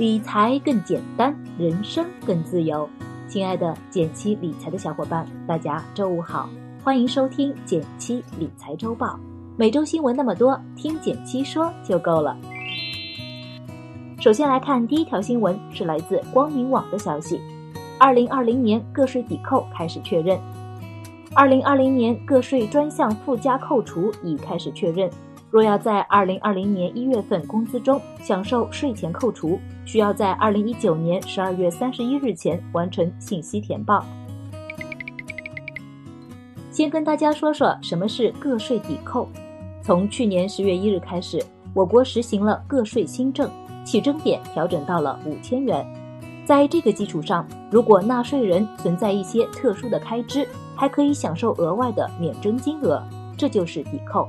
理财更简单，人生更自由。亲爱的减七理财的小伙伴，大家周五好，欢迎收听减七理财周报。每周新闻那么多，听减七说就够了。首先来看第一条新闻，是来自光明网的消息：二零二零年个税抵扣开始确认。二零二零年个税专项附加扣除已开始确认。若要在二零二零年一月份工资中享受税前扣除，需要在二零一九年十二月三十一日前完成信息填报。先跟大家说说什么是个税抵扣。从去年十月一日开始，我国实行了个税新政，起征点调整到了五千元。在这个基础上，如果纳税人存在一些特殊的开支，还可以享受额外的免征金额，这就是抵扣。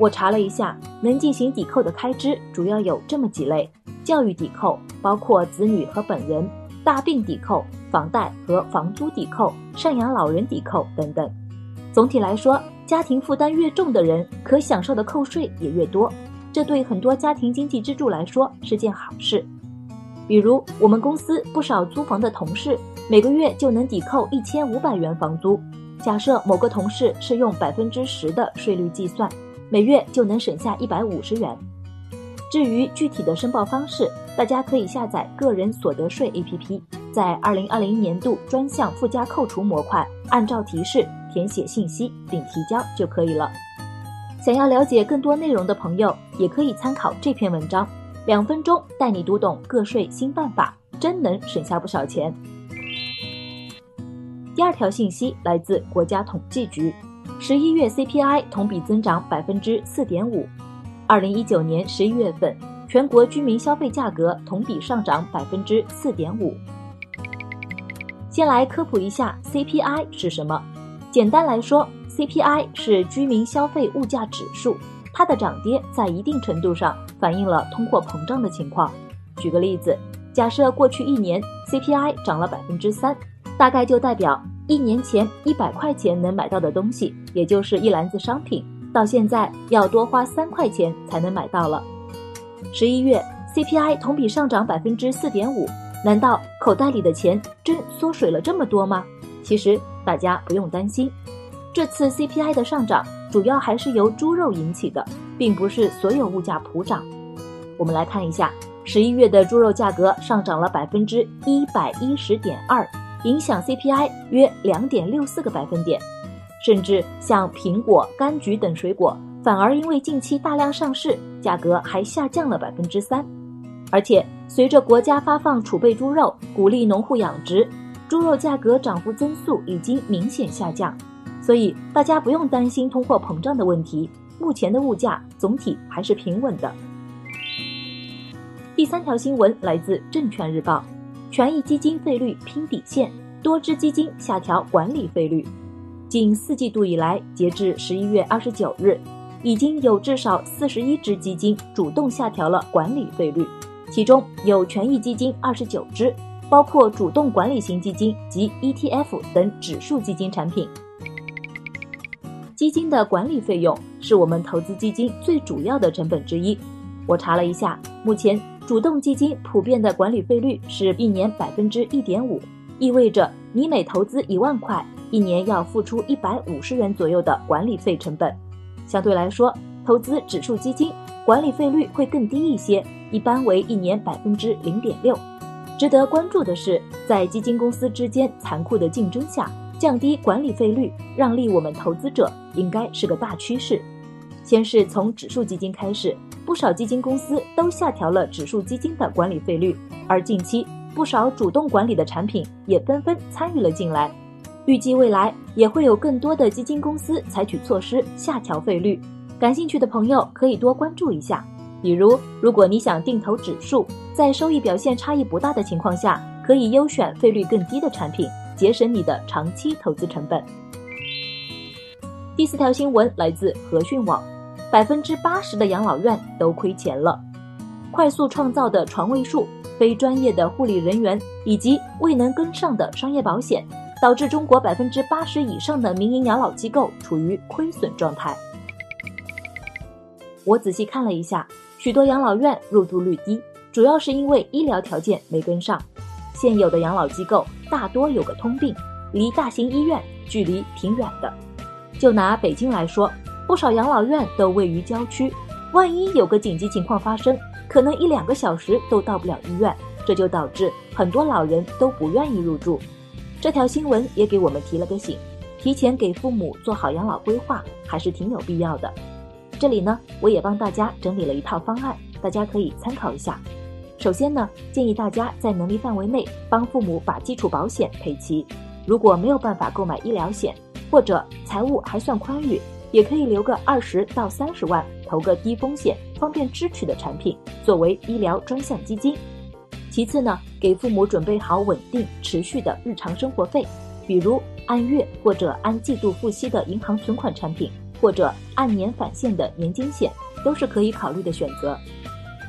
我查了一下，能进行抵扣的开支主要有这么几类：教育抵扣包括子女和本人；大病抵扣、房贷和房租抵扣、赡养老人抵扣等等。总体来说，家庭负担越重的人，可享受的扣税也越多，这对很多家庭经济支柱来说是件好事。比如，我们公司不少租房的同事，每个月就能抵扣一千五百元房租。假设某个同事是用百分之十的税率计算。每月就能省下一百五十元。至于具体的申报方式，大家可以下载个人所得税 APP，在二零二零年度专项附加扣除模块，按照提示填写信息并提交就可以了。想要了解更多内容的朋友，也可以参考这篇文章，两分钟带你读懂个税新办法，真能省下不少钱。第二条信息来自国家统计局。十一月 CPI 同比增长百分之四点五，二零一九年十一月份全国居民消费价格同比上涨百分之四点五。先来科普一下 CPI 是什么。简单来说，CPI 是居民消费物价指数，它的涨跌在一定程度上反映了通货膨胀的情况。举个例子，假设过去一年 CPI 涨了百分之三，大概就代表。一年前一百块钱能买到的东西，也就是一篮子商品，到现在要多花三块钱才能买到了。十一月 CPI 同比上涨百分之四点五，难道口袋里的钱真缩水了这么多吗？其实大家不用担心，这次 CPI 的上涨主要还是由猪肉引起的，并不是所有物价普涨。我们来看一下，十一月的猪肉价格上涨了百分之一百一十点二。影响 CPI 约两点六四个百分点，甚至像苹果、柑橘等水果，反而因为近期大量上市，价格还下降了百分之三。而且随着国家发放储备猪肉，鼓励农户养殖，猪肉价格涨幅增速已经明显下降。所以大家不用担心通货膨胀的问题，目前的物价总体还是平稳的。第三条新闻来自证券日报。权益基金费率拼底线，多只基金下调管理费率。近四季度以来，截至十一月二十九日，已经有至少四十一只基金主动下调了管理费率，其中有权益基金二十九只，包括主动管理型基金及 ETF 等指数基金产品。基金的管理费用是我们投资基金最主要的成本之一。我查了一下，目前。主动基金普遍的管理费率是一年百分之一点五，意味着你每投资一万块，一年要付出一百五十元左右的管理费成本。相对来说，投资指数基金管理费率会更低一些，一般为一年百分之零点六。值得关注的是，在基金公司之间残酷的竞争下，降低管理费率，让利我们投资者，应该是个大趋势。先是从指数基金开始。不少基金公司都下调了指数基金的管理费率，而近期不少主动管理的产品也纷纷参与了进来。预计未来也会有更多的基金公司采取措施下调费率。感兴趣的朋友可以多关注一下。比如，如果你想定投指数，在收益表现差异不大的情况下，可以优选费率更低的产品，节省你的长期投资成本。第四条新闻来自和讯网。百分之八十的养老院都亏钱了，快速创造的床位数、非专业的护理人员以及未能跟上的商业保险，导致中国百分之八十以上的民营养老机构处于亏损状态。我仔细看了一下，许多养老院入住率低，主要是因为医疗条件没跟上。现有的养老机构大多有个通病，离大型医院距离挺远的。就拿北京来说，不少养老院都位于郊区，万一有个紧急情况发生，可能一两个小时都到不了医院，这就导致很多老人都不愿意入住。这条新闻也给我们提了个醒，提前给父母做好养老规划还是挺有必要的。这里呢，我也帮大家整理了一套方案，大家可以参考一下。首先呢，建议大家在能力范围内帮父母把基础保险配齐。如果没有办法购买医疗险，或者财务还算宽裕，也可以留个二十到三十万，投个低风险、方便支取的产品，作为医疗专项基金。其次呢，给父母准备好稳定持续的日常生活费，比如按月或者按季度付息的银行存款产品，或者按年返现的年金险，都是可以考虑的选择。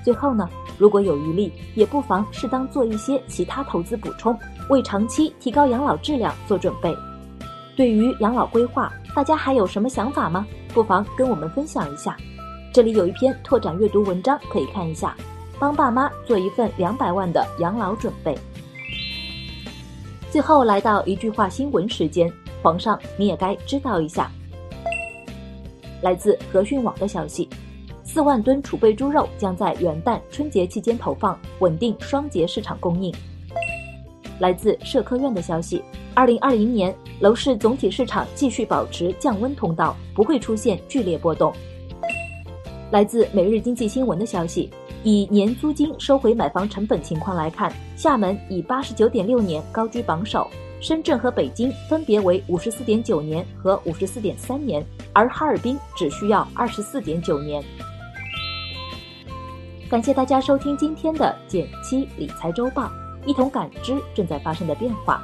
最后呢，如果有余力，也不妨适当做一些其他投资补充，为长期提高养老质量做准备。对于养老规划，大家还有什么想法吗？不妨跟我们分享一下。这里有一篇拓展阅读文章可以看一下，帮爸妈做一份两百万的养老准备。最后来到一句话新闻时间，皇上你也该知道一下。来自和讯网的消息。四万吨储备猪肉将在元旦、春节期间投放，稳定双节市场供应。来自社科院的消息，二零二零年楼市总体市场继续保持降温通道，不会出现剧烈波动。来自每日经济新闻的消息，以年租金收回买房成本情况来看，厦门以八十九点六年高居榜首，深圳和北京分别为五十四点九年和五十四点三年，而哈尔滨只需要二十四点九年。感谢大家收听今天的减七理财周报，一同感知正在发生的变化，